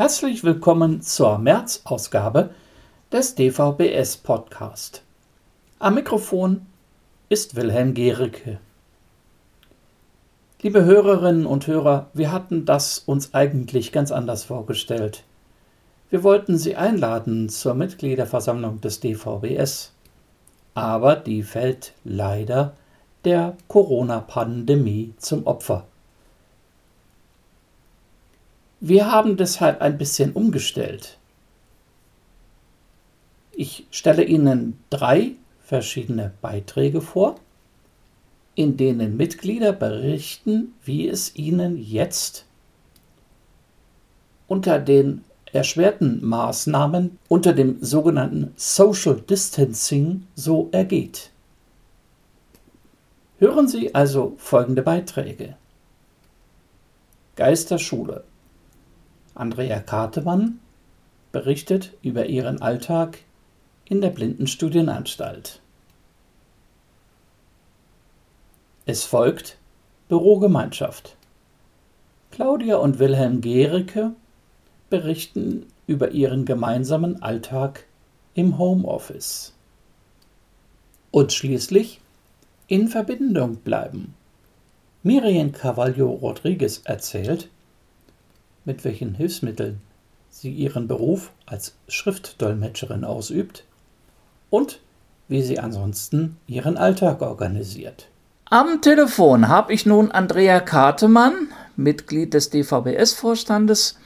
Herzlich willkommen zur März-Ausgabe des DVBS Podcast. Am Mikrofon ist Wilhelm Gericke. Liebe Hörerinnen und Hörer, wir hatten das uns eigentlich ganz anders vorgestellt. Wir wollten Sie einladen zur Mitgliederversammlung des DVBS, aber die fällt leider der Corona-Pandemie zum Opfer. Wir haben deshalb ein bisschen umgestellt. Ich stelle Ihnen drei verschiedene Beiträge vor, in denen Mitglieder berichten, wie es ihnen jetzt unter den erschwerten Maßnahmen unter dem sogenannten Social Distancing so ergeht. Hören Sie also folgende Beiträge. Geisterschule. Andrea Kartemann berichtet über ihren Alltag in der Blindenstudienanstalt. Es folgt Bürogemeinschaft. Claudia und Wilhelm Gericke berichten über ihren gemeinsamen Alltag im Homeoffice. Und schließlich in Verbindung bleiben. Miriam Cavallo Rodriguez erzählt, mit welchen Hilfsmitteln sie ihren Beruf als Schriftdolmetscherin ausübt und wie sie ansonsten ihren Alltag organisiert. Am Telefon habe ich nun Andrea Kartemann, Mitglied des DVBS-Vorstandes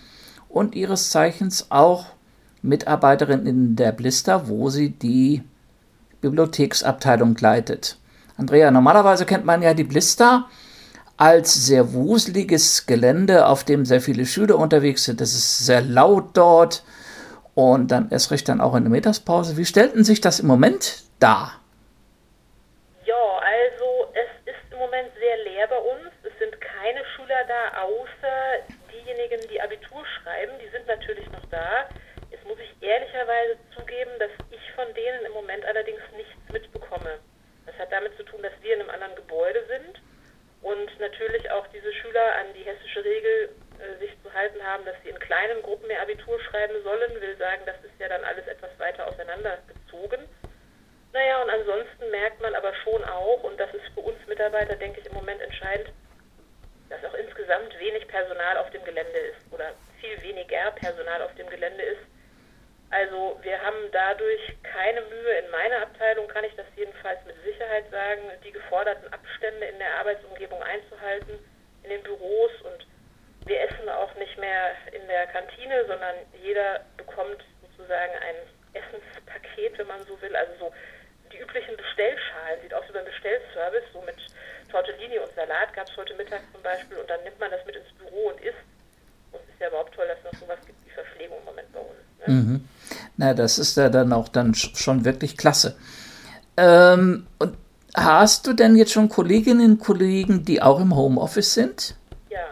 und ihres Zeichens auch Mitarbeiterin in der Blister, wo sie die Bibliotheksabteilung leitet. Andrea, normalerweise kennt man ja die Blister als sehr wuseliges Gelände, auf dem sehr viele Schüler unterwegs sind. Es ist sehr laut dort und dann erst recht dann auch in der Mittagspause. Wie stellten sich das im Moment dar? Ja, also es ist im Moment sehr leer bei uns. Es sind keine Schüler da, außer diejenigen, die Abitur schreiben. Die sind natürlich noch da. Jetzt muss ich ehrlicherweise zugeben, dass ich von denen im Moment allerdings nichts mitbekomme. Das hat damit zu tun, dass wir in einem anderen Gebäude sind und natürlich auch diese Schüler an die hessische Regel äh, sich zu halten haben, dass sie in kleinen Gruppen mehr Abitur schreiben sollen, will sagen, das ist ja dann alles etwas weiter auseinandergezogen. Naja, und ansonsten merkt man aber schon auch, und das ist für uns Mitarbeiter, denke ich, im Moment entscheidend, dass auch insgesamt wenig Personal auf dem Gelände ist oder viel weniger Personal auf dem Gelände ist. Also wir haben dadurch keine Mühe, in meiner Abteilung kann ich das jedenfalls mit Sicherheit sagen, die geforderten Abstände in der Arbeitsumgebung einzuhalten, in den Büros und wir essen auch nicht mehr in der Kantine, sondern jeder bekommt sozusagen ein Essenspaket, wenn man so will, also so die üblichen Bestellschalen, sieht aus wie ein Bestellservice, so mit Tortellini und Salat gab es heute Mittag zum Beispiel und dann nimmt man das mit ins Büro und isst. Und es ist ja überhaupt toll, dass es noch sowas gibt wie Verpflegung im Moment bei uns. Ne? Mhm. Na, das ist ja dann auch dann schon wirklich klasse. Ähm, und hast du denn jetzt schon Kolleginnen und Kollegen, die auch im Homeoffice sind? Ja,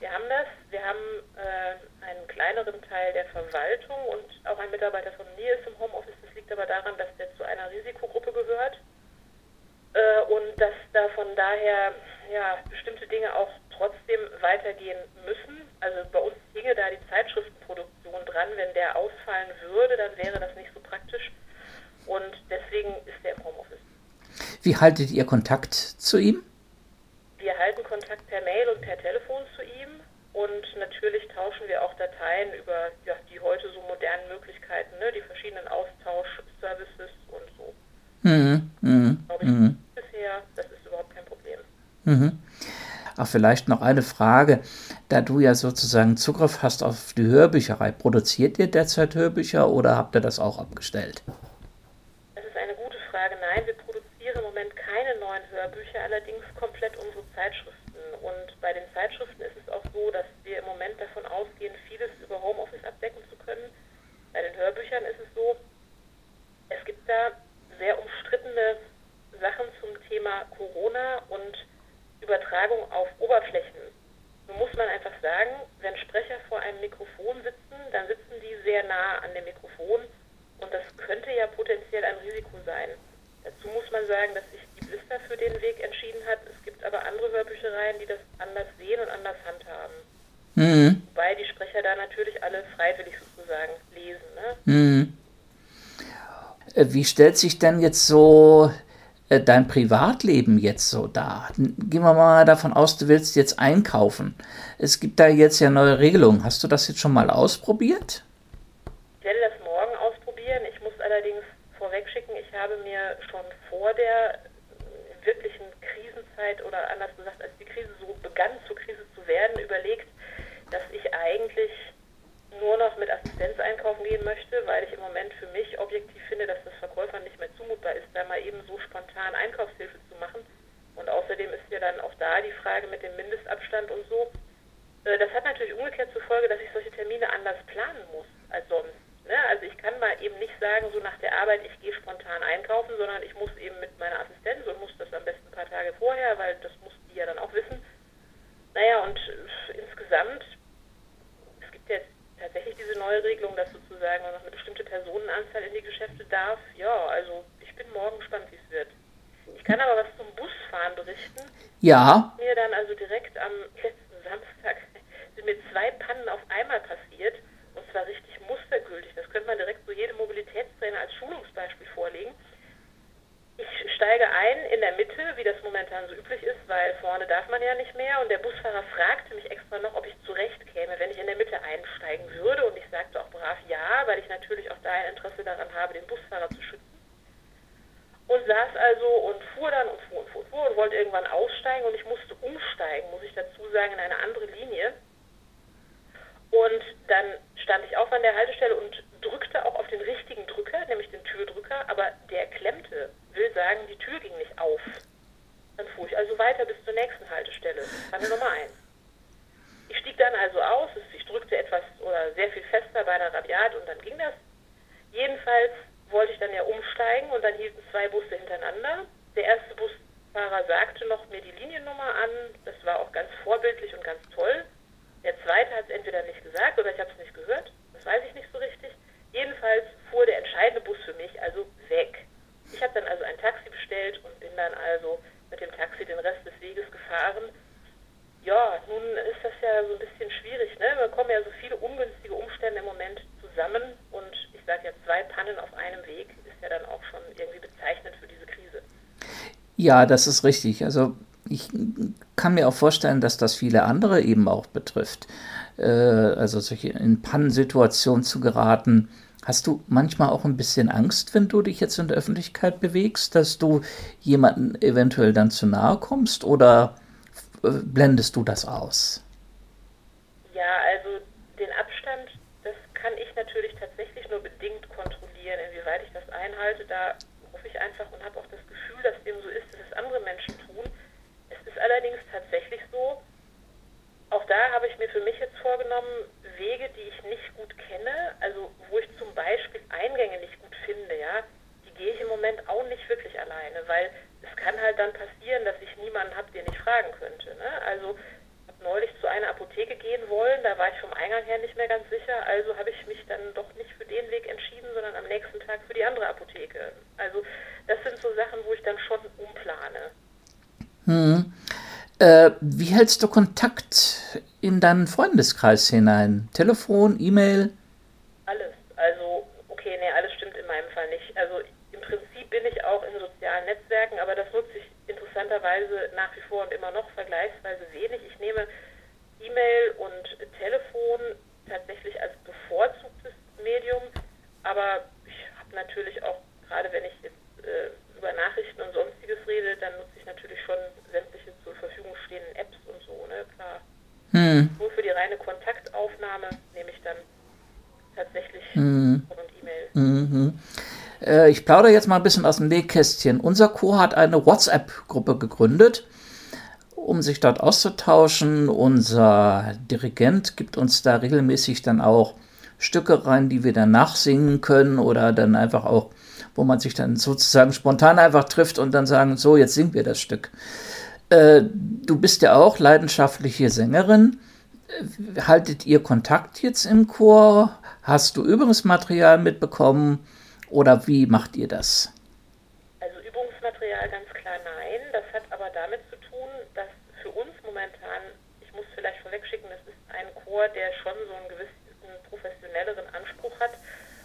wir haben das. Wir haben äh, einen kleineren Teil der Verwaltung und auch ein Mitarbeiter von mir ist im Homeoffice. Das liegt aber daran, dass der zu einer Risikogruppe gehört äh, und dass da von daher ja, bestimmte Dinge auch trotzdem weitergehen müssen. Also bei uns hinge da die Zeitschriftenproduktion dran. Wenn der ausfallen würde, dann wäre das nicht so praktisch. Und deswegen ist der im Homeoffice. Wie haltet ihr Kontakt zu ihm? Wir halten Kontakt per Mail und per Telefon zu ihm. Und natürlich tauschen wir auch Dateien über ja, die heute so modernen Möglichkeiten, ne, die verschiedenen Austauschservices und so. Mhm. Mhm. Glaube ich, mhm. bisher, das ist überhaupt kein Problem. Mhm. Ach, vielleicht noch eine Frage. Da du ja sozusagen Zugriff hast auf die Hörbücherei, produziert ihr derzeit Hörbücher oder habt ihr das auch abgestellt? Das ist eine gute Frage. Nein, wir produzieren im Moment keine neuen Hörbücher, allerdings komplett unsere Zeitschriften. Und bei den Zeitschriften ist es auch so, dass wir im Moment davon ausgehen, vieles über Homeoffice abdecken zu können. Bei den Hörbüchern ist es so, es gibt da sehr umstrittene Sachen zum Thema Corona und Übertragung auf Oberflächen. Nun muss man einfach sagen, wenn Sprecher vor einem Mikrofon sitzen, dann sitzen die sehr nah an dem Mikrofon und das könnte ja potenziell ein Risiko sein. Dazu muss man sagen, dass sich die Blister für den Weg entschieden hat. Es gibt aber andere Hörbüchereien, die das anders sehen und anders handhaben. Mhm. Wobei die Sprecher da natürlich alle freiwillig sozusagen lesen. Ne? Mhm. Äh, wie stellt sich denn jetzt so äh, dein Privatleben jetzt so dar? Gehen wir mal davon aus, du willst jetzt einkaufen. Es gibt da jetzt ja neue Regelungen. Hast du das jetzt schon mal ausprobiert? Ich werde das morgen ausprobieren. Ich muss allerdings vorweg schicken, ich habe mir schon vor der wirklichen Krisenzeit oder anders gesagt, als die Krise so begann, zur Krise zu werden, überlegt, dass ich eigentlich nur noch mit Assistenz einkaufen gehen möchte, weil ich im Moment für mich objektiv finde, dass das Verkäufern nicht mehr zumutbar ist, da mal eben so spontan Einkaufshilfe zu machen. Und außerdem ist ja dann auch da die Frage mit dem Mindestabstand und so. Äh, das hat natürlich umgekehrt zur Folge, dass ich solche Termine anders planen muss als sonst. Ne? Also ich kann mal eben nicht sagen, so nach der Arbeit, ich gehe spontan einkaufen, sondern ich muss eben mit meiner Assistenz und muss das am besten ein paar Tage vorher, weil das muss die ja dann auch wissen. Naja, und insgesamt tatsächlich diese neue Regelung, dass sozusagen noch eine bestimmte Personenanzahl in die Geschäfte darf. Ja, also ich bin morgen gespannt, wie es wird. Ich kann aber was zum Busfahren berichten. Ja. Mir dann also direkt am letzten Samstag sind mir zwei Pannen auf einmal passiert und zwar richtig mustergültig. Könnte man direkt so jedem Mobilitätstrainer als Schulungsbeispiel vorlegen. Ich steige ein in der Mitte, wie das momentan so üblich ist, weil vorne darf man ja nicht mehr. Und der Busfahrer fragte mich extra noch, ob ich zurecht käme, wenn ich in der Mitte einsteigen würde. Und ich sagte auch brav ja, weil ich natürlich auch da ein Interesse daran habe, den Busfahrer zu schützen. Und saß also und fuhr dann und fuhr und fuhr und fuhr und wollte irgendwann aussteigen. Und ich musste umsteigen, muss ich dazu sagen, in eine andere Linie. Und dann stand ich auf an der Haltestelle und drückte auch auf den richtigen Drücker, nämlich den Türdrücker, aber der klemmte will sagen, die Tür ging nicht auf. Dann fuhr ich also weiter bis zur nächsten Haltestelle, Falle Nummer 1. Ich stieg dann also aus, ich drückte etwas oder sehr viel fester bei der Radiat und dann ging das. Jedenfalls wollte ich dann ja umsteigen und dann hielten zwei Busse hintereinander. Der erste Busfahrer sagte noch mir die Liniennummer an, das war auch ganz vorbildlich und ganz toll. Der zweite hat es entweder nicht gesagt oder ich habe es nicht gehört, das weiß ich nicht so richtig. Jedenfalls fuhr der entscheidende Bus für mich also weg. Ich habe dann also ein Taxi bestellt und bin dann also mit dem Taxi den Rest des Weges gefahren. Ja, nun ist das ja so ein bisschen schwierig. Ne? Da kommen ja so viele ungünstige Umstände im Moment zusammen sage ja, zwei Pannen auf einem Weg ist ja dann auch schon irgendwie bezeichnend für diese Krise. Ja, das ist richtig. Also ich kann mir auch vorstellen, dass das viele andere eben auch betrifft. Äh, also solche in Pannensituationen zu geraten Hast du manchmal auch ein bisschen Angst, wenn du dich jetzt in der Öffentlichkeit bewegst, dass du jemanden eventuell dann zu nahe kommst oder äh, blendest du das aus? Ja, also den Abstand, das kann ich natürlich tatsächlich nur bedingt kontrollieren, inwieweit einhalte. Da hoffe ich einfach und habe auch das Gefühl, dass dem so ist, dass es andere Menschen tun. Es ist allerdings tatsächlich so, auch da habe ich mir für mich jetzt vorgenommen, Wege, die ich nicht gut kenne, also wo ich zum Beispiel Eingänge nicht gut finde, ja, die gehe ich im Moment auch nicht wirklich alleine, weil es kann halt dann passieren, dass ich niemanden habe, den ich fragen könnte. Ne? Also neulich zu einer Apotheke gehen wollen, da war ich vom Eingang her nicht mehr ganz sicher, also habe ich mich dann doch nicht für den Weg entschieden, sondern am nächsten Tag für die andere Apotheke. Also das sind so Sachen, wo ich dann schon umplane. Hm. Äh, wie hältst du Kontakt in deinen Freundeskreis hinein? Telefon, E-Mail? Alles. Also, okay, nee, alles stimmt in meinem Fall nicht. Also im Prinzip bin ich auch in sozialen Netzwerken, aber das nutze ich interessanterweise nach wie vor und immer noch vergleichsweise wenig. Ich nehme E-Mail und Telefon tatsächlich als bevorzugtes Medium, aber ich habe natürlich auch, gerade wenn ich jetzt äh, über Nachrichten und sonstiges rede, dann nutze ich natürlich schon sämtliche zur Verfügung stehenden Apps und so, ne, klar. Hm. Nur für die reine Kontaktaufnahme nehme ich dann tatsächlich hm. und E-Mail. Mhm. Äh, ich plaudere jetzt mal ein bisschen aus dem Nähkästchen. Unser Co. hat eine WhatsApp-Gruppe gegründet, um sich dort auszutauschen. Unser Dirigent gibt uns da regelmäßig dann auch Stücke rein, die wir dann nachsingen können oder dann einfach auch, wo man sich dann sozusagen spontan einfach trifft und dann sagen, so, jetzt singen wir das Stück. Äh, du bist ja auch leidenschaftliche Sängerin. Haltet ihr Kontakt jetzt im Chor? Hast du Übungsmaterial mitbekommen oder wie macht ihr das? Also Übungsmaterial ganz klar nein. Das hat aber damit zu tun, dass für uns momentan, ich muss vielleicht vorwegschicken, das ist ein Chor, der schon so einen gewissen professionelleren Anspruch hat.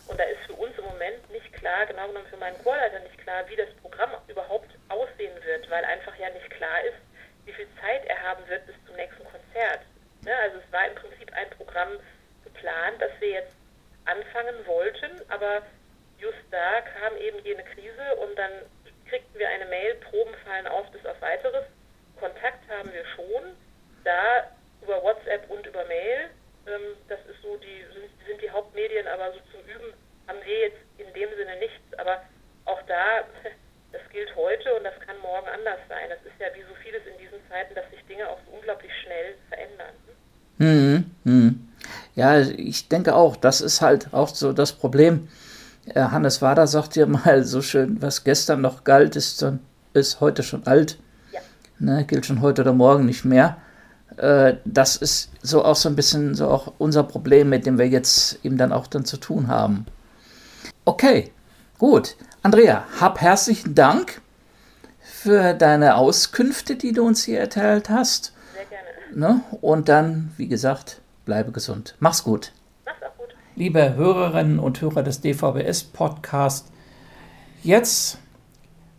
Und da ist für uns im Moment nicht klar, genau genommen für meinen Chorleiter nicht klar, wie das Programm überhaupt aussehen wird, weil einfach ja nicht klar ist, wie viel Zeit er haben wird bis zum nächsten Konzert. Ne? Also es war im Prinzip ein Programm geplant, das wir jetzt anfangen wollten, aber just da kam eben jene Krise und dann kriegten wir eine Mail, Proben fallen aus bis auf weiteres. Kontakt haben wir schon, da über WhatsApp und über Mail. Ähm, das ist so die, sind, die Hauptmedien, aber so zum Üben haben wir jetzt in dem Sinne nichts. Aber auch da, das gilt heute und das kann morgen anders sein. Das ist ja wie so vieles in diesen Zeiten, dass sich Dinge auch so unglaublich schnell verändern. Hm, hm. Ja, ich denke auch, das ist halt auch so das Problem. Äh, Hannes Wader sagt ja mal so schön, was gestern noch galt, ist, ist heute schon alt. Ja. Ne, gilt schon heute oder morgen nicht mehr. Äh, das ist so auch so ein bisschen so auch unser Problem, mit dem wir jetzt eben dann auch dann zu tun haben. Okay, gut. Andrea, hab herzlichen Dank für deine Auskünfte, die du uns hier erteilt hast. Sehr gerne. Ne? Und dann, wie gesagt, bleibe gesund. Mach's gut. Mach's auch gut. Liebe Hörerinnen und Hörer des DVBS Podcast, jetzt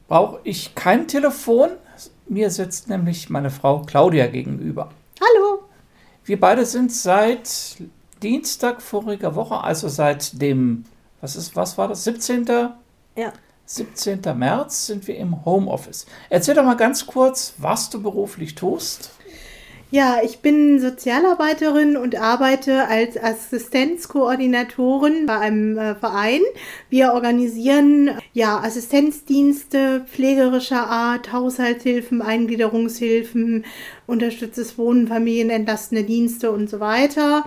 brauche ich kein Telefon. Mir sitzt nämlich meine Frau Claudia gegenüber. Hallo. Wir beide sind seit Dienstag voriger Woche, also seit dem, was ist, was war das, 17. Ja. 17. März sind wir im Homeoffice. Erzähl doch mal ganz kurz, was du beruflich tust. Ja, ich bin Sozialarbeiterin und arbeite als Assistenzkoordinatorin bei einem äh, Verein. Wir organisieren ja Assistenzdienste pflegerischer Art, Haushaltshilfen, Eingliederungshilfen, unterstütztes Wohnen, familienentlastende Dienste und so weiter.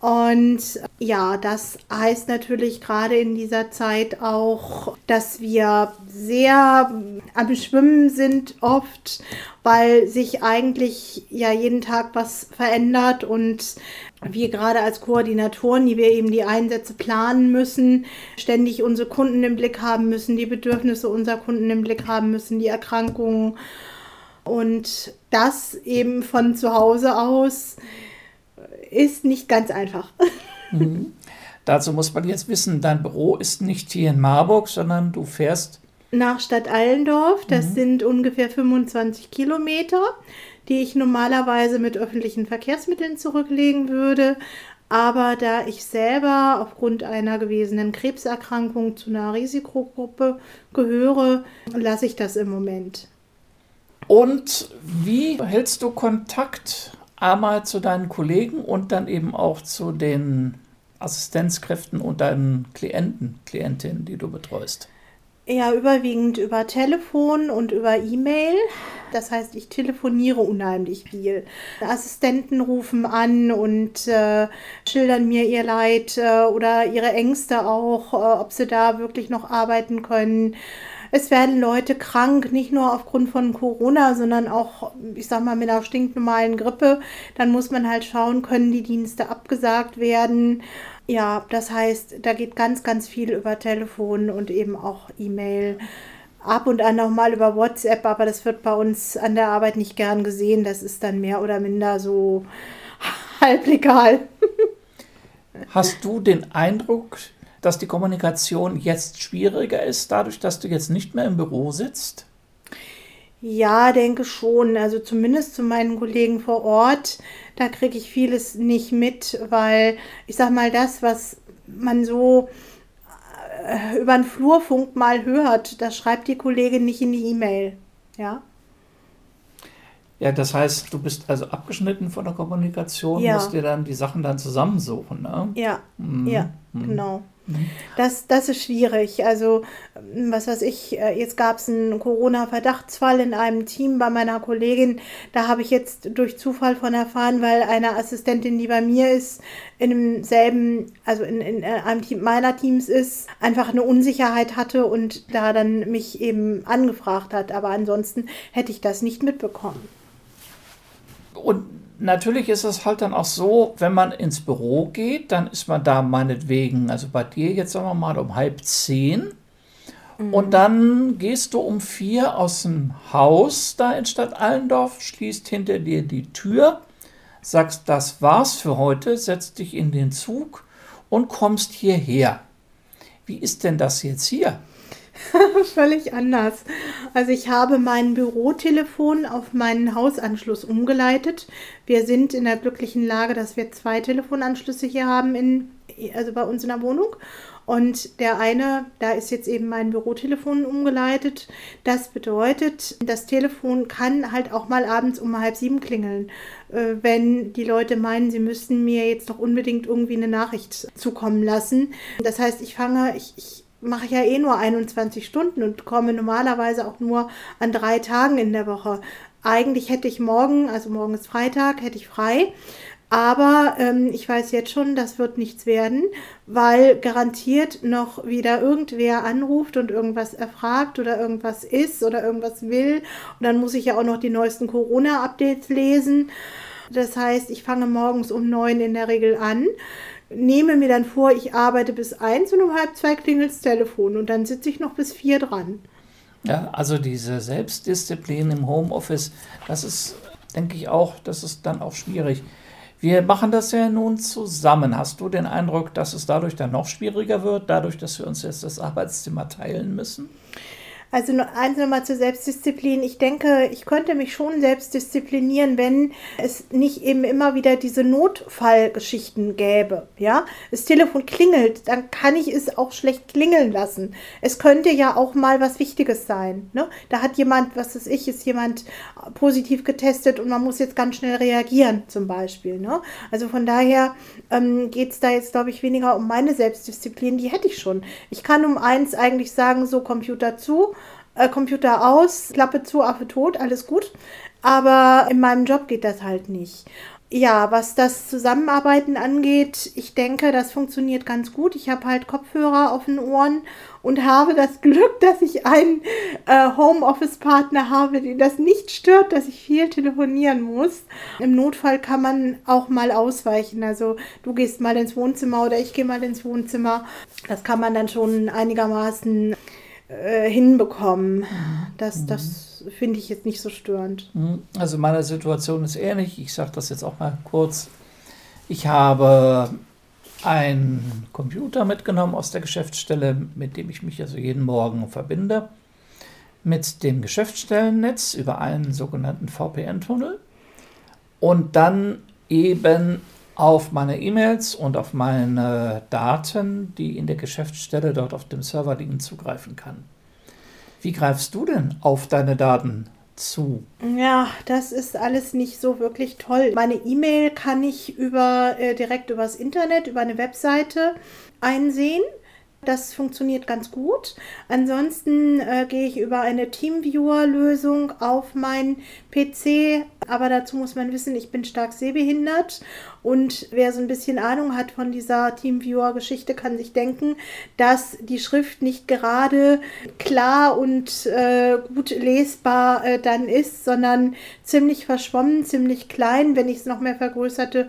Und ja, das heißt natürlich gerade in dieser Zeit auch, dass wir sehr am Schwimmen sind oft, weil sich eigentlich ja jeden Tag was verändert und wir gerade als Koordinatoren, die wir eben die Einsätze planen müssen, ständig unsere Kunden im Blick haben müssen, die Bedürfnisse unserer Kunden im Blick haben müssen, die Erkrankungen und das eben von zu Hause aus ist nicht ganz einfach. Mhm. Dazu muss man jetzt wissen, dein Büro ist nicht hier in Marburg, sondern du fährst nach Stadt Allendorf. Das mhm. sind ungefähr 25 Kilometer, die ich normalerweise mit öffentlichen Verkehrsmitteln zurücklegen würde. Aber da ich selber aufgrund einer gewesenen Krebserkrankung zu einer Risikogruppe gehöre, lasse ich das im Moment. Und wie hältst du Kontakt einmal zu deinen Kollegen und dann eben auch zu den Assistenzkräften und deinen Klienten, Klientinnen, die du betreust? Ja, überwiegend über Telefon und über E-Mail. Das heißt, ich telefoniere unheimlich viel. Assistenten rufen an und äh, schildern mir ihr Leid äh, oder ihre Ängste auch, äh, ob sie da wirklich noch arbeiten können. Es werden Leute krank, nicht nur aufgrund von Corona, sondern auch, ich sag mal, mit einer stinknormalen Grippe. Dann muss man halt schauen, können die Dienste abgesagt werden. Ja, das heißt, da geht ganz, ganz viel über Telefon und eben auch E-Mail. Ab und an auch mal über WhatsApp, aber das wird bei uns an der Arbeit nicht gern gesehen. Das ist dann mehr oder minder so halb legal. Hast du den Eindruck, dass die Kommunikation jetzt schwieriger ist, dadurch, dass du jetzt nicht mehr im Büro sitzt? Ja, denke schon. Also zumindest zu meinen Kollegen vor Ort, da kriege ich vieles nicht mit, weil ich sag mal, das, was man so äh, über den Flurfunk mal hört, das schreibt die Kollegin nicht in die E-Mail. Ja. Ja, das heißt, du bist also abgeschnitten von der Kommunikation, ja. musst dir dann die Sachen dann zusammensuchen, ne? Ja, mhm. ja. Genau. Das, das ist schwierig. Also, was weiß ich, äh, jetzt gab es einen Corona-Verdachtsfall in einem Team bei meiner Kollegin. Da habe ich jetzt durch Zufall von erfahren, weil eine Assistentin, die bei mir ist, in demselben, also in, in äh, einem Team meiner Teams ist, einfach eine Unsicherheit hatte und da dann mich eben angefragt hat. Aber ansonsten hätte ich das nicht mitbekommen. Und natürlich ist es halt dann auch so, wenn man ins Büro geht, dann ist man da meinetwegen, also bei dir jetzt sagen wir mal um halb zehn. Mhm. Und dann gehst du um vier aus dem Haus da in Stadt Allendorf, schließt hinter dir die Tür, sagst, das war's für heute, setzt dich in den Zug und kommst hierher. Wie ist denn das jetzt hier? Völlig anders. Also ich habe mein Bürotelefon auf meinen Hausanschluss umgeleitet. Wir sind in der glücklichen Lage, dass wir zwei Telefonanschlüsse hier haben, in, also bei uns in der Wohnung. Und der eine, da ist jetzt eben mein Bürotelefon umgeleitet. Das bedeutet, das Telefon kann halt auch mal abends um halb sieben klingeln, äh, wenn die Leute meinen, sie müssten mir jetzt doch unbedingt irgendwie eine Nachricht zukommen lassen. Das heißt, ich fange, ich, ich mache ja eh nur 21 Stunden und komme normalerweise auch nur an drei Tagen in der Woche. Eigentlich hätte ich morgen, also morgen ist Freitag, hätte ich frei. Aber ähm, ich weiß jetzt schon, das wird nichts werden, weil garantiert noch wieder irgendwer anruft und irgendwas erfragt oder irgendwas ist oder irgendwas will. Und dann muss ich ja auch noch die neuesten Corona-Updates lesen. Das heißt, ich fange morgens um neun in der Regel an nehme mir dann vor, ich arbeite bis eins und um halb zwei klingelt das Telefon und dann sitze ich noch bis vier dran. Ja, also diese Selbstdisziplin im Homeoffice, das ist, denke ich auch, das ist dann auch schwierig. Wir machen das ja nun zusammen. Hast du den Eindruck, dass es dadurch dann noch schwieriger wird, dadurch, dass wir uns jetzt das Arbeitszimmer teilen müssen? Also eins nochmal zur Selbstdisziplin. Ich denke, ich könnte mich schon selbst disziplinieren, wenn es nicht eben immer wieder diese Notfallgeschichten gäbe. Ja, das Telefon klingelt, dann kann ich es auch schlecht klingeln lassen. Es könnte ja auch mal was Wichtiges sein. Ne? Da hat jemand, was weiß ich, ist jemand positiv getestet und man muss jetzt ganz schnell reagieren, zum Beispiel. Ne? Also von daher ähm, geht es da jetzt, glaube ich, weniger um meine Selbstdisziplin. Die hätte ich schon. Ich kann um eins eigentlich sagen, so Computer zu äh, Computer aus, Klappe zu, Affe tot, alles gut. Aber in meinem Job geht das halt nicht. Ja, was das Zusammenarbeiten angeht, ich denke, das funktioniert ganz gut. Ich habe halt Kopfhörer auf den Ohren und habe das Glück, dass ich einen äh, Homeoffice-Partner habe, den das nicht stört, dass ich viel telefonieren muss. Im Notfall kann man auch mal ausweichen. Also du gehst mal ins Wohnzimmer oder ich gehe mal ins Wohnzimmer. Das kann man dann schon einigermaßen äh, hinbekommen. Das, mhm. das finde ich jetzt nicht so störend. Mhm. Also meine Situation ist ähnlich. Ich sage das jetzt auch mal kurz. Ich habe einen Computer mitgenommen aus der Geschäftsstelle, mit dem ich mich also jeden Morgen verbinde, mit dem Geschäftsstellennetz über einen sogenannten VPN-Tunnel und dann eben auf meine E-Mails und auf meine Daten, die in der Geschäftsstelle dort auf dem Server liegen, zugreifen kann. Wie greifst du denn auf deine Daten zu? Ja, das ist alles nicht so wirklich toll. Meine E-Mail kann ich über, äh, direkt übers Internet, über eine Webseite einsehen. Das funktioniert ganz gut. Ansonsten äh, gehe ich über eine Teamviewer-Lösung auf meinen PC. Aber dazu muss man wissen, ich bin stark sehbehindert. Und wer so ein bisschen Ahnung hat von dieser Teamviewer-Geschichte, kann sich denken, dass die Schrift nicht gerade klar und äh, gut lesbar äh, dann ist, sondern ziemlich verschwommen, ziemlich klein. Wenn ich es noch mehr vergrößerte,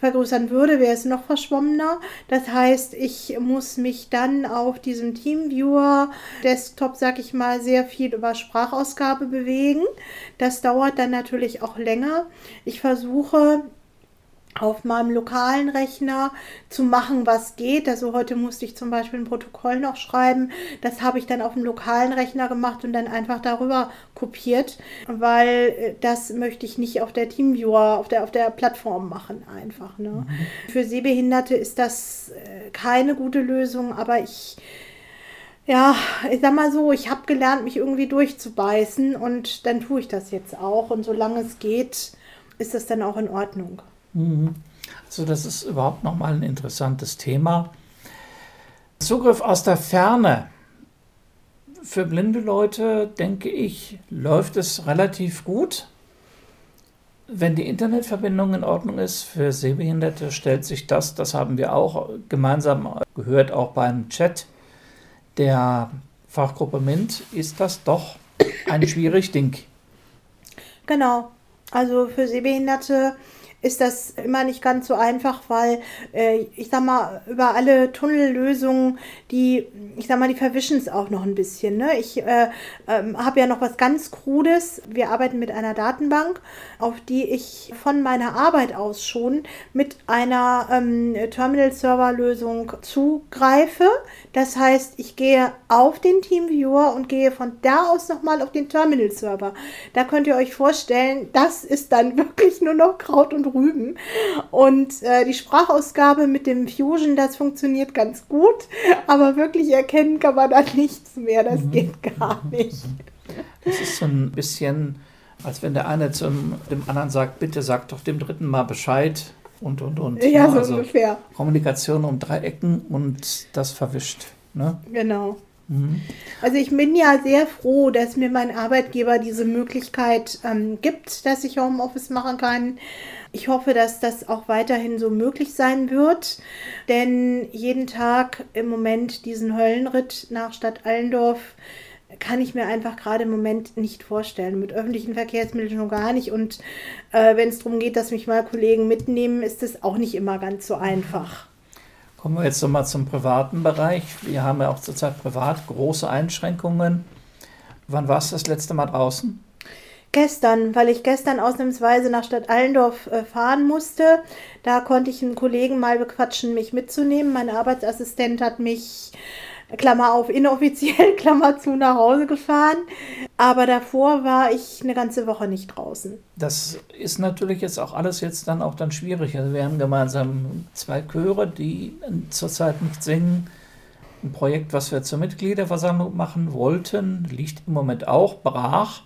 vergrößern würde, wäre es noch verschwommener. Das heißt, ich muss mich dann auf diesem Teamviewer Desktop, sag ich mal, sehr viel über Sprachausgabe bewegen. Das dauert dann natürlich auch länger. Ich versuche auf meinem lokalen Rechner zu machen, was geht. Also heute musste ich zum Beispiel ein Protokoll noch schreiben. Das habe ich dann auf dem lokalen Rechner gemacht und dann einfach darüber kopiert, weil äh, das möchte ich nicht auf der Teamviewer, auf der, auf der Plattform machen einfach. Ne? Mhm. Für Sehbehinderte ist das äh, keine gute Lösung, aber ich ja, ich sag mal so, ich habe gelernt, mich irgendwie durchzubeißen und dann tue ich das jetzt auch. Und solange es geht, ist das dann auch in Ordnung. Mhm. Also das ist überhaupt nochmal ein interessantes Thema. Zugriff aus der Ferne. Für blinde Leute, denke ich, läuft es relativ gut. Wenn die Internetverbindung in Ordnung ist, für Sehbehinderte stellt sich das, das haben wir auch gemeinsam gehört, auch beim Chat der Fachgruppe MINT, ist das doch ein schwierig Ding. Genau. Also für Sehbehinderte ist das immer nicht ganz so einfach, weil äh, ich sag mal, über alle Tunnellösungen, die, ich sag mal, die verwischen es auch noch ein bisschen. Ne? Ich äh, äh, habe ja noch was ganz Krudes. Wir arbeiten mit einer Datenbank, auf die ich von meiner Arbeit aus schon mit einer ähm, Terminal-Server-Lösung zugreife. Das heißt, ich gehe auf den Teamviewer und gehe von da aus nochmal auf den Terminal-Server. Da könnt ihr euch vorstellen, das ist dann wirklich nur noch Kraut und Rüben. Und äh, die Sprachausgabe mit dem Fusion, das funktioniert ganz gut, aber wirklich erkennen kann man da nichts mehr. Das mhm. geht gar nicht. Das ist so ein bisschen, als wenn der eine zum dem anderen sagt, bitte sag doch dem dritten mal Bescheid und und und. Ja, ne? so also ungefähr. Kommunikation um drei Ecken und das verwischt. Ne? Genau. Mhm. Also ich bin ja sehr froh, dass mir mein Arbeitgeber diese Möglichkeit ähm, gibt, dass ich Homeoffice machen kann. Ich hoffe, dass das auch weiterhin so möglich sein wird, denn jeden Tag im Moment diesen Höllenritt nach Stadt Allendorf kann ich mir einfach gerade im Moment nicht vorstellen. Mit öffentlichen Verkehrsmitteln schon gar nicht. Und äh, wenn es darum geht, dass mich mal Kollegen mitnehmen, ist es auch nicht immer ganz so einfach. Kommen wir jetzt nochmal zum privaten Bereich. Wir haben ja auch zurzeit privat große Einschränkungen. Wann warst du das letzte Mal draußen? Gestern, weil ich gestern ausnahmsweise nach Stadt Allendorf äh, fahren musste. Da konnte ich einen Kollegen mal bequatschen, mich mitzunehmen. Mein Arbeitsassistent hat mich Klammer auf, inoffiziell, Klammer zu, nach Hause gefahren. Aber davor war ich eine ganze Woche nicht draußen. Das ist natürlich jetzt auch alles jetzt dann auch dann schwierig. Also wir haben gemeinsam zwei Chöre, die zurzeit nicht singen. Ein Projekt, was wir zur Mitgliederversammlung machen wollten, liegt im Moment auch brach.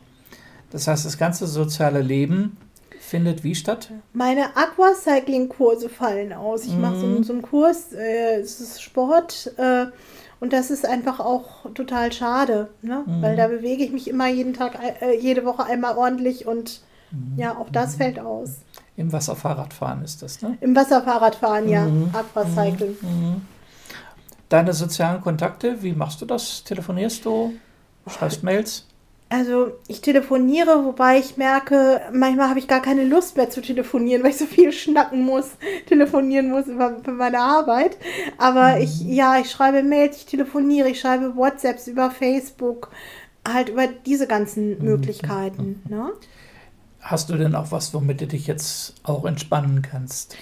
Das heißt, das ganze soziale Leben findet wie statt? Meine Aquacycling-Kurse fallen aus. Ich mhm. mache so, so, einen Kurs, äh, es ist Sport. Äh, und das ist einfach auch total schade, ne? Mhm. weil da bewege ich mich immer jeden Tag, äh, jede Woche einmal ordentlich und mhm. ja, auch das mhm. fällt aus. Im Wasserfahrradfahren ist das, ne? Im Wasserfahrradfahren, ja. Mhm. Aquacycling. Mhm. Mhm. Deine sozialen Kontakte, wie machst du das? Telefonierst du? Schreibst Mails? Also ich telefoniere, wobei ich merke, manchmal habe ich gar keine Lust mehr zu telefonieren, weil ich so viel schnacken muss, telefonieren muss über, über meine Arbeit. Aber mhm. ich, ja, ich schreibe Mails, ich telefoniere, ich schreibe WhatsApps über Facebook, halt über diese ganzen mhm. Möglichkeiten. Ne? Hast du denn auch was, womit du dich jetzt auch entspannen kannst?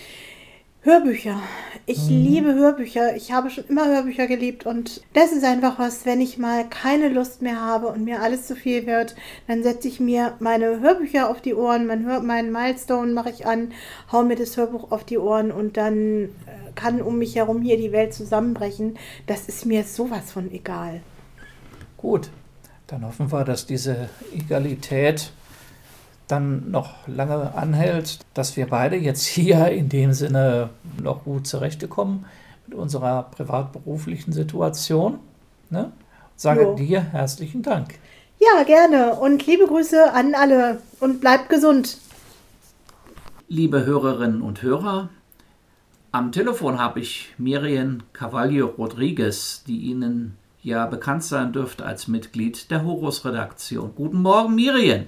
Hörbücher. Ich mhm. liebe Hörbücher. Ich habe schon immer Hörbücher geliebt und das ist einfach was, wenn ich mal keine Lust mehr habe und mir alles zu viel wird, dann setze ich mir meine Hörbücher auf die Ohren, mein Hör meinen Milestone mache ich an, hau mir das Hörbuch auf die Ohren und dann äh, kann um mich herum hier die Welt zusammenbrechen. Das ist mir sowas von egal. Gut, dann hoffen wir, dass diese Egalität dann noch lange anhält, dass wir beide jetzt hier in dem Sinne noch gut zurechtkommen mit unserer privat-beruflichen Situation. Ne? Sage jo. dir herzlichen Dank. Ja, gerne und liebe Grüße an alle und bleibt gesund. Liebe Hörerinnen und Hörer, am Telefon habe ich Miriam Cavallo Rodriguez, die Ihnen ja bekannt sein dürfte als Mitglied der Horus-Redaktion. Guten Morgen, Miriam.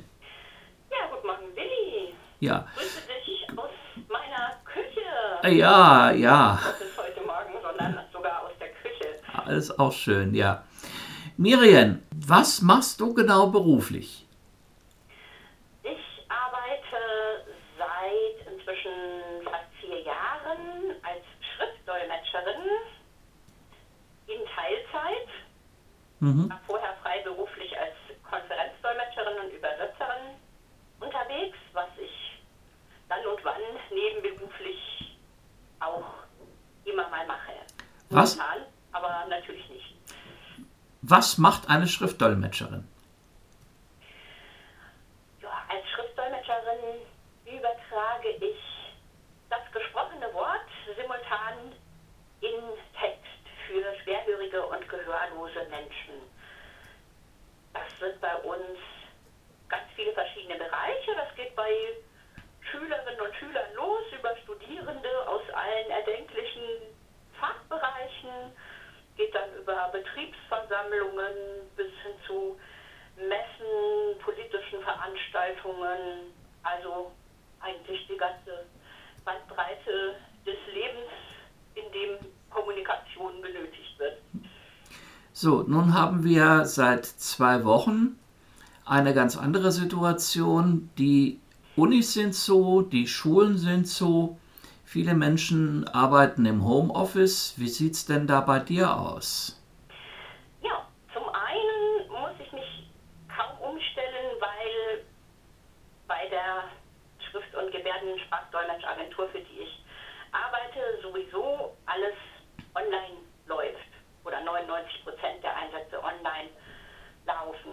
Ja. Grüße dich aus meiner Küche. Ja, ja. Das ist heute Morgen, sondern sogar aus der Küche. Alles auch schön, ja. Miriam, was machst du genau beruflich? Ich arbeite seit inzwischen fast vier Jahren als Schriftdolmetscherin in Teilzeit. Mhm. Vorher freiberuflich als Konferenzdolmetscherin und Übersetzerin unterwegs, was ich dann und wann nebenberuflich auch immer mal mache. Was? Momentan, aber natürlich nicht. Was macht eine Schriftdolmetscherin? Ja, als Schriftdolmetscherin übertrage ich das gesprochene Wort simultan in Text für schwerhörige und gehörlose Menschen. Das sind bei uns ganz viele verschiedene Bereiche. Das geht bei Schülerinnen und Schülern los, über Studierende aus allen erdenklichen Fachbereichen, geht dann über Betriebsversammlungen bis hin zu Messen, politischen Veranstaltungen, also eigentlich die ganze Bandbreite des Lebens, in dem Kommunikation benötigt wird. So, nun haben wir seit zwei Wochen eine ganz andere Situation. Die Unis sind so, die Schulen sind so. Viele Menschen arbeiten im Homeoffice. Wie sieht es denn da bei dir aus? Ja, zum einen muss ich mich kaum umstellen, weil bei der Schrift- und Gebärdensprachdolmetschagentur, für die ich arbeite, sowieso alles online läuft oder 99 Prozent der Einsätze online laufen.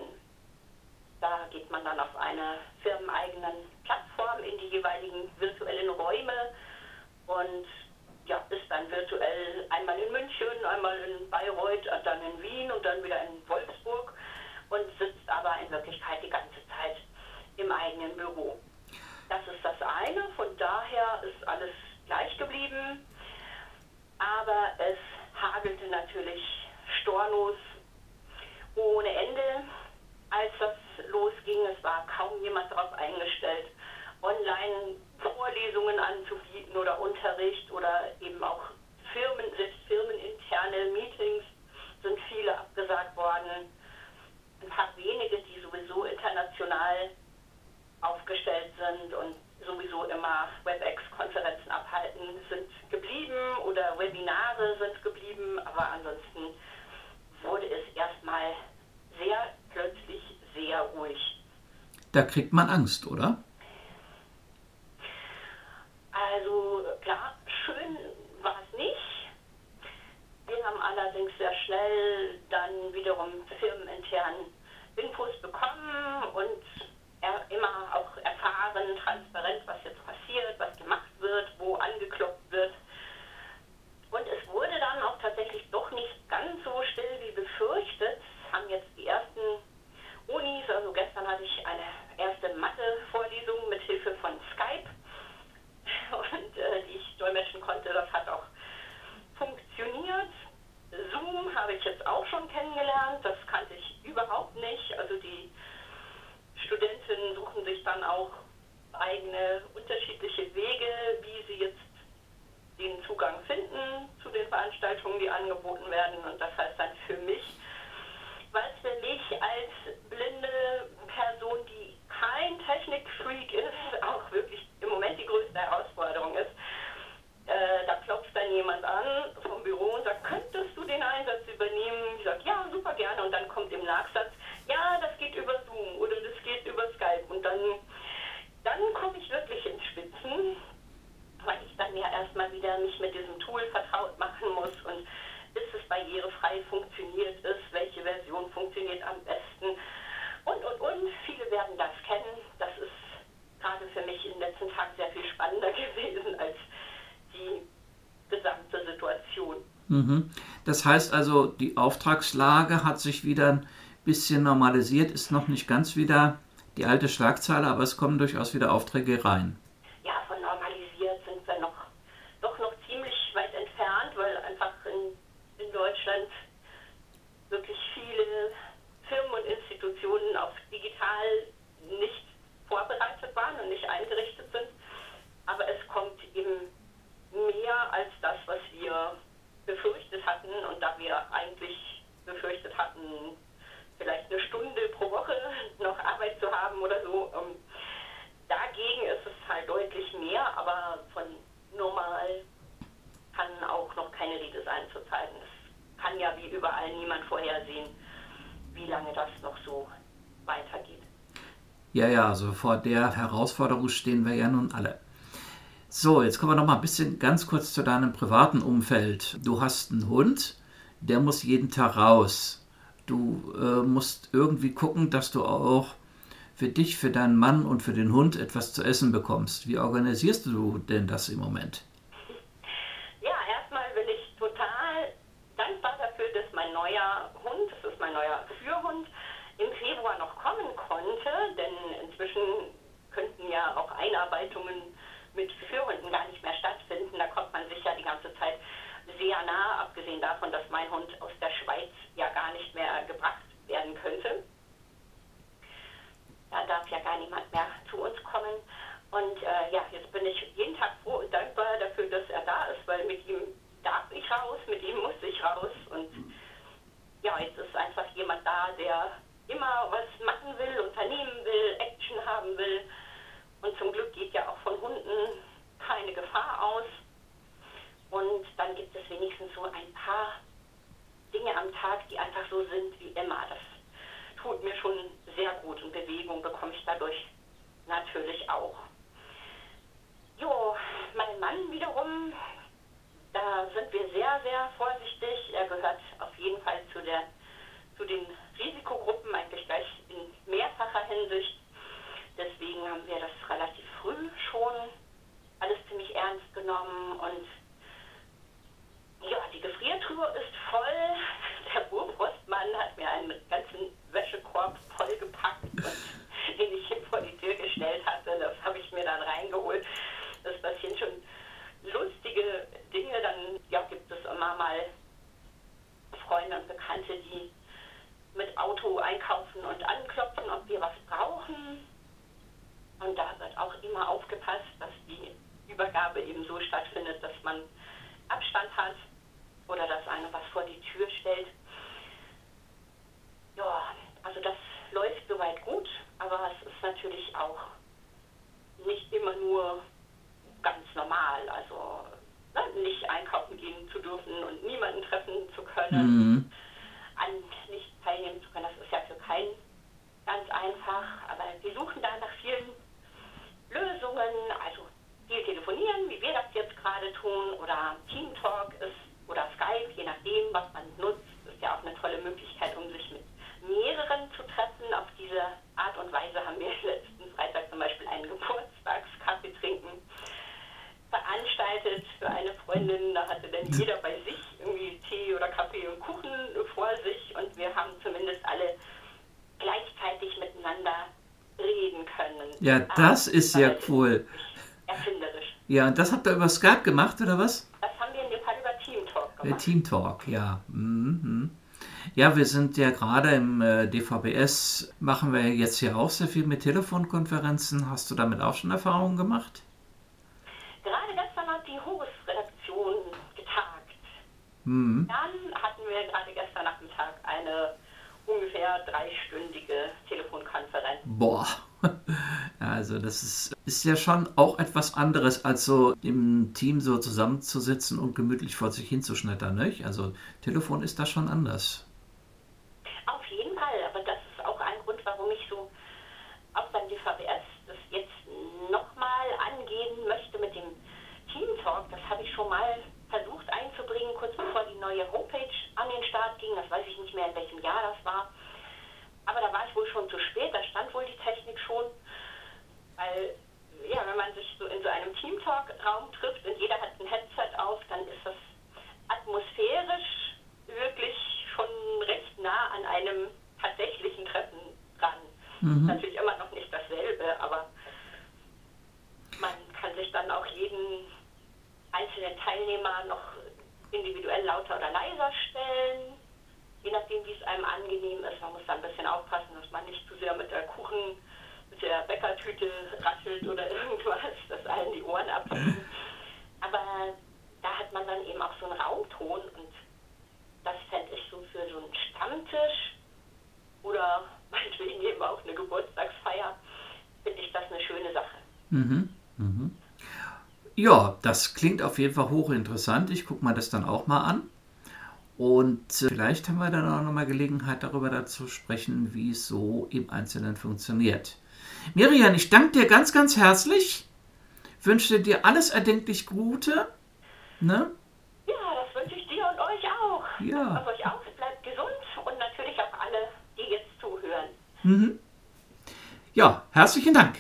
Da geht man dann auf einer firmeneigenen Plattform in die jeweiligen virtuellen Räume und ja, ist dann virtuell einmal in München, einmal in Bayreuth, dann in Wien und dann wieder in Wolfsburg und sitzt aber in Wirklichkeit die ganze Zeit im eigenen Büro. Das ist das eine, von daher ist alles gleich geblieben, aber es hagelte natürlich stornos ohne Ende, als das losging. Es war kaum jemand darauf eingestellt, online Vorlesungen anzubieten oder Unterricht oder eben auch Firmen, selbst firmeninterne Meetings sind viele abgesagt worden. Ein paar wenige, die sowieso international aufgestellt sind und sowieso immer WebEx-Konferenzen abhalten, sind geblieben oder Webinare sind geblieben, aber ansonsten wurde es erstmal sehr plötzlich sehr ruhig. Da kriegt man Angst, oder? Also klar, schön war es nicht. Wir haben allerdings sehr schnell dann wiederum firmenintern Infos bekommen und er, immer auch erfahren, transparent, was jetzt passiert, was gemacht wird, wo angeklopft wird. Und es wurde dann auch tatsächlich doch nicht ganz so still wie befürchtet. Haben jetzt die ersten Unis, also gestern hatte ich eine erste Mathe-Vorlesung mit Hilfe von Skype und äh, die ich dolmetschen konnte. Das hat auch funktioniert. Zoom habe ich jetzt auch schon kennengelernt. Das kannte ich überhaupt nicht. Also die Studentinnen suchen sich dann auch eigene unterschiedliche Wege, wie sie jetzt den Zugang finden zu den Veranstaltungen, die angeboten werden. Und das heißt dann für mich, weil es für mich als blinde Person, die kein Technikfreak ist, auch wirklich im Moment die größte Herausforderung ist. Äh, da klopft dann jemand an vom Büro und sagt, könntest du den Einsatz übernehmen? Ich sage, ja, super gerne. Und dann kommt im Nachsatz, ja, das geht über Zoom oder das geht über Skype. Und dann, dann komme ich wirklich ins Spitzen, weil ich dann ja erstmal wieder mich mit diesem Tool vertraut machen muss und bis es barrierefrei funktioniert ist, welche Version funktioniert am besten und, und, und. Viele werden das kennen. Das ist gerade für mich in den letzten Tagen sehr viel spannender gewesen als die gesamte Situation. Mhm. Das heißt also, die Auftragslage hat sich wieder ein bisschen normalisiert, ist noch nicht ganz wieder die alte Schlagzeile, aber es kommen durchaus wieder Aufträge rein. Ja, von normalisiert sind wir noch, doch noch ziemlich weit entfernt, weil einfach in, in Deutschland wirklich viele Firmen und Institutionen auf digital nicht vorbereitet waren und nicht eingerichtet sind. Aber es kommt eben mehr als das, was wir befürchtet hatten. Und da wir eigentlich befürchtet hatten, vielleicht eine Stunde pro Woche noch Arbeit zu haben oder so, ähm, dagegen ist es halt deutlich mehr, aber von normal kann auch noch keine Rede sein zurzeit. Es kann ja wie überall niemand vorhersehen, wie lange das noch so weitergeht. Ja, ja, also vor der Herausforderung stehen wir ja nun alle. So, jetzt kommen wir noch mal ein bisschen ganz kurz zu deinem privaten Umfeld. Du hast einen Hund, der muss jeden Tag raus. Du äh, musst irgendwie gucken, dass du auch für dich, für deinen Mann und für den Hund etwas zu essen bekommst. Wie organisierst du denn das im Moment? Ja, erstmal bin ich total dankbar dafür, dass mein neuer Hund, das ist mein neuer inzwischen könnten ja auch Einarbeitungen mit Führenden gar nicht mehr stattfinden. Da kommt man sich ja die ganze Zeit sehr nah, abgesehen davon, dass mein Hund aus der Schweiz ja gar nicht mehr gebracht werden könnte. Da darf ja gar niemand mehr zu uns kommen. Und äh, ja, jetzt bin ich jeden Tag froh und dankbar dafür, dass er da ist, weil mit ihm darf ich raus, mit ihm muss ich raus. Und ja, jetzt ist einfach jemand da, der immer was machen will, unternehmen will, Action haben will. Und zum Glück geht ja auch von Hunden keine Gefahr aus. Und dann gibt es wenigstens so ein paar Dinge am Tag, die einfach so sind wie immer. Das tut mir schon sehr gut und Bewegung bekomme ich dadurch natürlich auch. Jo, mein Mann wiederum, da sind wir sehr, sehr vorsichtig. Er gehört auf jeden Fall zu, der, zu den Risikogruppen, eigentlich gleich in mehrfacher Hinsicht. Deswegen haben wir das relativ früh schon alles ziemlich ernst genommen und ja, die Gefriertruhe ist voll. Der Urbrustmann hat mir einen ganzen Wäschekorb vollgepackt den ich hin vor die Tür gestellt hatte. Das habe ich mir dann reingeholt. Das passieren schon lustige Dinge. Dann ja, gibt es immer mal Freunde und Bekannte, die mit Auto einkaufen und anklopfen, ob wir was brauchen. Und da wird auch immer aufgepasst, dass die Übergabe eben so stattfindet, dass man Abstand hat oder dass einer was vor die Tür stellt. Ja, also das läuft soweit gut, aber es ist natürlich auch nicht immer nur ganz normal. Also ne, nicht einkaufen gehen zu dürfen und niemanden treffen zu können, mhm. an nicht teilnehmen zu können, das ist ja für keinen ganz einfach. Aber wir suchen da nach vielen Lösungen, also viel telefonieren, wie wir das jetzt gerade tun, oder Team Talk ist oder Skype, je nachdem, was man nutzt, ist ja auch eine tolle Möglichkeit, um sich mit mehreren zu treffen. Auf diese Art und Weise haben wir letzten Freitag zum Beispiel einen Geburtstagskaffee trinken veranstaltet für eine Freundin. Da hatte dann jeder bei sich irgendwie Tee oder Kaffee und Kuchen vor sich und wir haben zumindest alle gleichzeitig miteinander reden können. Ja, das ah, ist ja cool. Erfinderisch. Ja, und das habt ihr über Skype gemacht, oder was? Das haben wir in dem Fall über Team Talk gemacht. Team Talk, ja. Mhm. Ja, wir sind ja gerade im äh, DVBS, machen wir jetzt hier auch sehr viel mit Telefonkonferenzen. Hast du damit auch schon Erfahrungen gemacht? Gerade gestern hat die Horus-Redaktion getagt. Mhm. Dann hatten wir gerade gestern Nachmittag eine ungefähr dreistündige Telefonkonferenz. Boah. Also das ist, ist ja schon auch etwas anderes, als so im Team so zusammenzusitzen und gemütlich vor sich hinzuschnettern. Nicht? Also Telefon ist da schon anders. Auf jeden Fall, aber das ist auch ein Grund, warum ich so auch beim DVBS das jetzt nochmal angehen möchte mit dem Team Talk. Das habe ich schon mal versucht einzubringen, kurz bevor die neue Homepage an den Start ging. Das weiß ich nicht mehr, in welchem Jahr das war. Aber da war es wohl schon zu spät, da stand wohl die Technik schon. Weil, ja, wenn man sich so in so einem Teamtalk-Raum trifft und jeder hat ein Headset auf, dann ist das atmosphärisch wirklich schon recht nah an einem tatsächlichen Treffen dran. Mhm. Natürlich immer noch nicht dasselbe, aber man kann sich dann auch jeden einzelnen Teilnehmer noch individuell lauter oder leiser stellen, je nachdem, wie es einem angenehm ist. Man muss da ein bisschen aufpassen, dass man nicht zu sehr mit der Kuchen, mit der Bäckertüte raschelt oder irgendwas, dass allen die Ohren abfliegen. Aber da hat man dann eben auch so einen Raumton und das fände ich so für so einen Stammtisch oder meinetwegen eben auch eine Geburtstagsfeier, finde ich das eine schöne Sache. Mhm. Mhm. Ja, das klingt auf jeden Fall hochinteressant. Ich gucke mir das dann auch mal an. Und äh, vielleicht haben wir dann auch nochmal Gelegenheit, darüber dazu sprechen, wie es so im Einzelnen funktioniert. Miriam, ich danke dir ganz, ganz herzlich. Wünsche dir alles erdenklich Gute. Ne? Ja, das wünsche ich dir und euch auch. Ja. Und euch auch. Bleibt gesund und natürlich auch alle, die jetzt zuhören. Mhm. Ja, herzlichen Dank.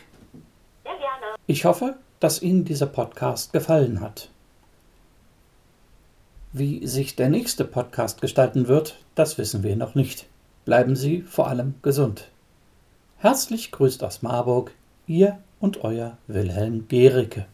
Sehr gerne. Ich hoffe, dass Ihnen dieser Podcast gefallen hat. Wie sich der nächste Podcast gestalten wird, das wissen wir noch nicht. Bleiben Sie vor allem gesund. Herzlich grüßt aus Marburg, Ihr und Euer Wilhelm Gericke.